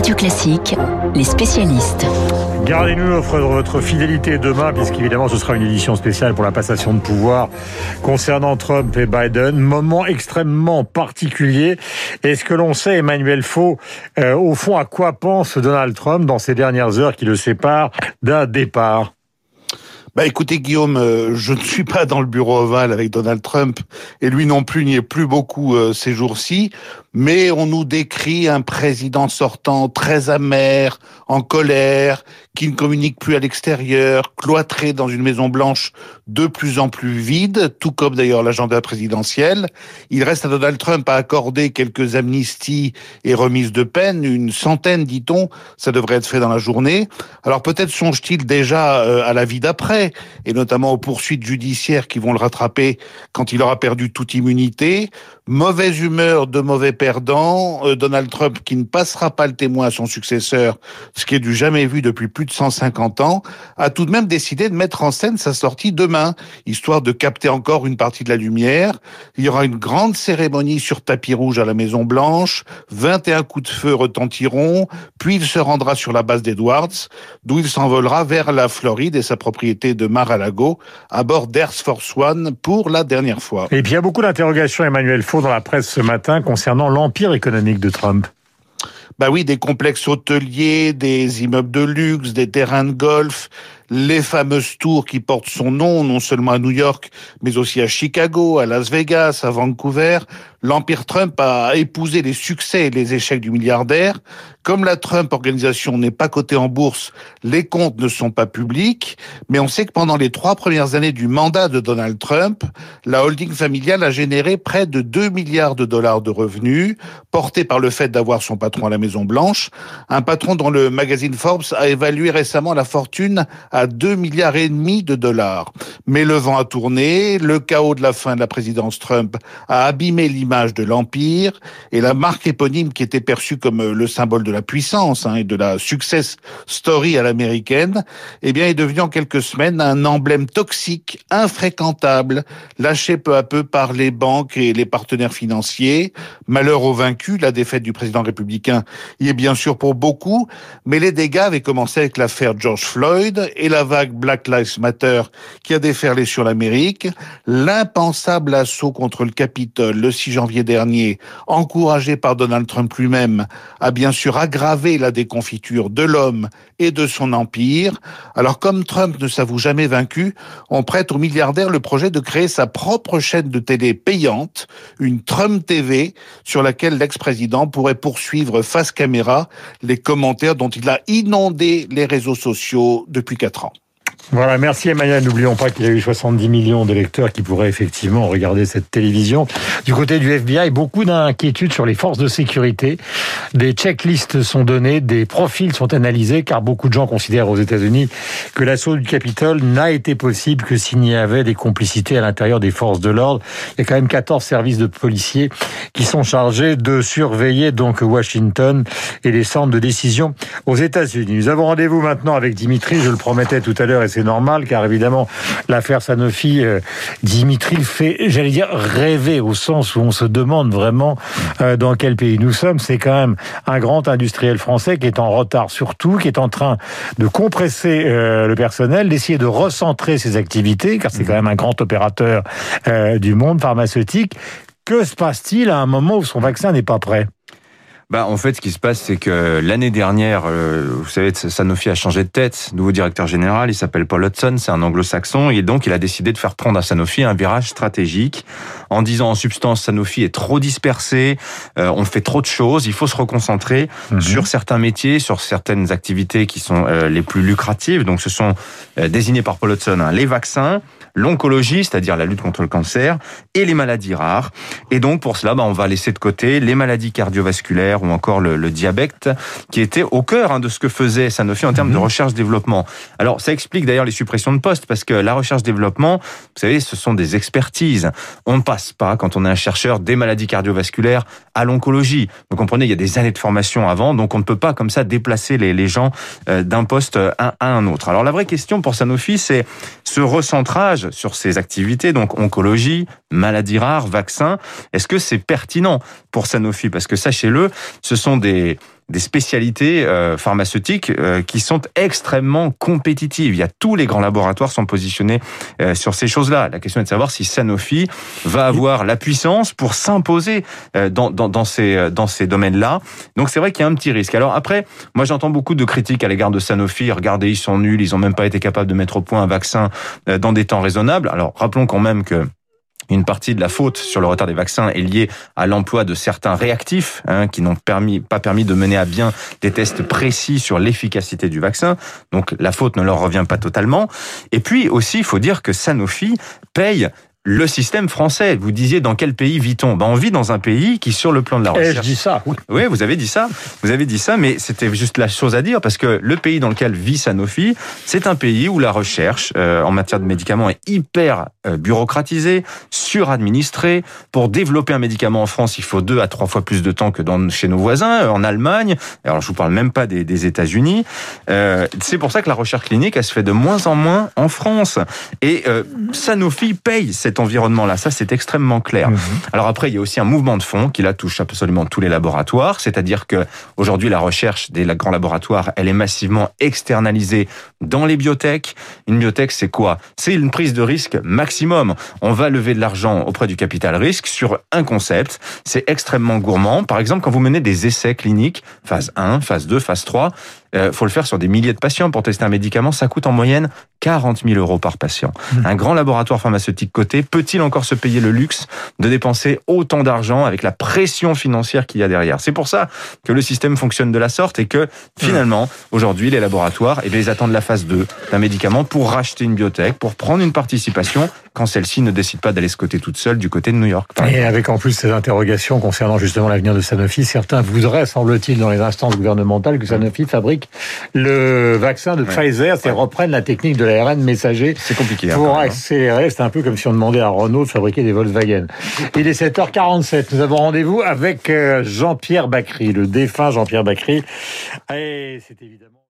Radio Classique, les spécialistes. Gardez-nous l'offre de votre fidélité demain, puisqu'évidemment ce sera une édition spéciale pour la passation de pouvoir concernant Trump et Biden. Moment extrêmement particulier. Est-ce que l'on sait, Emmanuel Faux, euh, au fond, à quoi pense Donald Trump dans ces dernières heures qui le séparent d'un départ? Bah écoutez Guillaume, euh, je ne suis pas dans le bureau ovale avec Donald Trump et lui non plus n'y est plus beaucoup euh, ces jours-ci, mais on nous décrit un président sortant très amer, en colère, qui ne communique plus à l'extérieur, cloîtré dans une Maison Blanche de plus en plus vide, tout comme d'ailleurs l'agenda présidentiel. Il reste à Donald Trump à accorder quelques amnisties et remises de peine, une centaine dit-on, ça devrait être fait dans la journée. Alors peut-être songe-t-il déjà euh, à la vie d'après et notamment aux poursuites judiciaires qui vont le rattraper quand il aura perdu toute immunité. Mauvaise humeur de mauvais perdant, euh, Donald Trump qui ne passera pas le témoin à son successeur, ce qui est du jamais vu depuis plus de 150 ans, a tout de même décidé de mettre en scène sa sortie demain, histoire de capter encore une partie de la lumière. Il y aura une grande cérémonie sur tapis rouge à la Maison Blanche, 21 coups de feu retentiront, puis il se rendra sur la base d'Edwards, d'où il s'envolera vers la Floride et sa propriété de Mar-a-Lago à bord d'Air Force One pour la dernière fois. Et y a beaucoup d'interrogations, Emmanuel Faux, dans la presse ce matin concernant l'empire économique de Trump. Bah oui, des complexes hôteliers, des immeubles de luxe, des terrains de golf, les fameuses tours qui portent son nom, non seulement à New York, mais aussi à Chicago, à Las Vegas, à Vancouver. L'Empire Trump a épousé les succès et les échecs du milliardaire. Comme la Trump organisation n'est pas cotée en bourse, les comptes ne sont pas publics, mais on sait que pendant les trois premières années du mandat de Donald Trump, la holding familiale a généré près de 2 milliards de dollars de revenus, portés par le fait d'avoir son patron à la Maison Blanche, un patron dont le magazine Forbes a évalué récemment la fortune à 2 milliards et demi de dollars. Mais le vent a tourné, le chaos de la fin de la présidence Trump a abîmé l'image de l'empire et la marque éponyme qui était perçue comme le symbole de la puissance hein, et de la success story à l'américaine, eh bien est devenu en quelques semaines un emblème toxique, infréquentable, lâché peu à peu par les banques et les partenaires financiers. Malheur aux vaincus, la défaite du président républicain y est bien sûr pour beaucoup, mais les dégâts avaient commencé avec l'affaire George Floyd et la vague Black Lives Matter qui a déferlé sur l'Amérique, l'impensable assaut contre le Capitole le 6 janvier dernier, encouragé par Donald Trump lui-même, a bien sûr aggravé la déconfiture de l'homme et de son empire. Alors comme Trump ne s'avoue jamais vaincu, on prête au milliardaire le projet de créer sa propre chaîne de télé payante, une Trump TV, sur laquelle l'ex-président pourrait poursuivre face caméra les commentaires dont il a inondé les réseaux sociaux depuis quatre 30 voilà, merci Emmanuel. N'oublions pas qu'il y a eu 70 millions d'électeurs qui pourraient effectivement regarder cette télévision. Du côté du FBI, beaucoup d'inquiétudes sur les forces de sécurité. Des checklists sont données, des profils sont analysés, car beaucoup de gens considèrent aux États-Unis que l'assaut du Capitole n'a été possible que s'il y avait des complicités à l'intérieur des forces de l'ordre. Il y a quand même 14 services de policiers qui sont chargés de surveiller donc Washington et les centres de décision aux États-Unis. Nous avons rendez-vous maintenant avec Dimitri, je le promettais tout à l'heure, et c'est normal, car évidemment, l'affaire Sanofi, euh, Dimitri fait, j'allais dire, rêver au sens où on se demande vraiment euh, dans quel pays nous sommes. C'est quand même un grand industriel français qui est en retard surtout, qui est en train de compresser euh, le personnel, d'essayer de recentrer ses activités, car c'est quand même un grand opérateur du monde pharmaceutique. Que se passe-t-il à un moment où son vaccin n'est pas prêt? Bah, en fait, ce qui se passe, c'est que l'année dernière, euh, vous savez, Sanofi a changé de tête. Nouveau directeur général, il s'appelle Paul Hudson, c'est un anglo-saxon. Et donc, il a décidé de faire prendre à Sanofi un virage stratégique en disant, en substance, Sanofi est trop dispersé, euh, on fait trop de choses, il faut se reconcentrer mhm. sur certains métiers, sur certaines activités qui sont euh, les plus lucratives. Donc, ce sont désignés par Paul Hudson hein, les vaccins, l'oncologie, c'est-à-dire la lutte contre le cancer, et les maladies rares. Et donc pour cela, bah, on va laisser de côté les maladies cardiovasculaires ou encore le, diabète, qui était au cœur hein, de ce que faisait Sanofi en termes de mhm. recherche-développement. Alors ça explique d'ailleurs les suppressions de postes, parce que la recherche-développement, vous savez, ce sont des expertises. On ne passe pas, quand on est un chercheur, des maladies cardiovasculaires à l'oncologie. Vous comprenez, il y a des années de formation avant, donc on ne peut pas comme ça déplacer les, les gens euh, d'un poste à un autre. Alors la vraie question pour Sanofi, c'est ce recentrage sur ces activités, donc oncologie, maladies rares, vaccins. Est-ce que c'est pertinent pour Sanofi? Parce que sachez-le, ce sont des des spécialités euh, pharmaceutiques euh, qui sont extrêmement compétitives. Il y a tous les grands laboratoires sont positionnés euh, sur ces choses-là. La question est de savoir si Sanofi va avoir la puissance pour s'imposer dans, dans, dans, ces, dans ces domaines-là. Donc c'est vrai qu'il y a un petit risque. Alors après, moi j'entends beaucoup de critiques à l'égard de Sanofi. Regardez, ils sont nuls, ils ont même pas été capables de mettre au point un vaccin dans des temps raisonnables. Alors rappelons quand même que une partie de la faute sur le retard des vaccins est liée à l'emploi de certains réactifs hein, qui n'ont pas permis de mener à bien des tests précis sur l'efficacité du vaccin. Donc la faute ne leur revient pas totalement. Et puis aussi, il faut dire que Sanofi paye le système français. Vous disiez dans quel pays vit-on? Ben, On vit dans un pays qui, sur le plan de la recherche... Et je dis ça, oui. Oui, vous avez dit ça. Vous avez dit ça, mais c'était juste la chose à dire parce que le pays dans lequel vit Sanofi, c'est un pays où la recherche euh, en matière de médicaments est hyper euh, bureaucratisée, suradministrée. Pour développer un médicament en France, il faut deux à trois fois plus de temps que dans, chez nos voisins, euh, en Allemagne. Alors, je vous parle même pas des, des États-Unis. Euh, c'est pour ça que la recherche clinique, elle se fait de moins en moins en France. Et Sanofi paye cette cet environnement-là. Ça, c'est extrêmement clair. Mhm. Alors après, il y a aussi un mouvement de fond qui là touche absolument tous les laboratoires. C'est-à-dire que aujourd'hui, la recherche des grands laboratoires, elle est massivement externalisée dans les biotech. Une biotech, c'est quoi? C'est une prise de risque maximum. On va lever de l'argent auprès du capital risque sur un concept. C'est extrêmement gourmand. Par exemple, quand vous menez des essais cliniques, phase 1, phase 2, phase 3, euh, faut le faire sur des milliers de patients pour tester un médicament. Ça coûte en moyenne 40 000 euros par patient. Mmh. Un grand laboratoire pharmaceutique coté peut-il encore se payer le luxe de dépenser autant d'argent avec la pression financière qu'il y a derrière? C'est pour ça que le système fonctionne de la sorte et que finalement, aujourd'hui, les laboratoires, eh bien, ils attendent la phase 2 d'un médicament pour racheter une biotech, pour prendre une participation quand celle-ci ne décide pas d'aller se côté toute seule du côté de New York. Et avec en plus ces interrogations concernant justement l'avenir de Sanofi, certains voudraient, semble-t-il, dans les instances gouvernementales, que Sanofi fabrique le vaccin de Pfizer, c'est reprenne la technique de l'ARN messager. C'est compliqué. Pour hein. accélérer, c'est un peu comme si on demandait à Renault de fabriquer des Volkswagen. Il est 7h47. Nous avons rendez-vous avec euh, Jean-Pierre Bacry, le défunt Jean-Pierre Bacry. Et c'est évidemment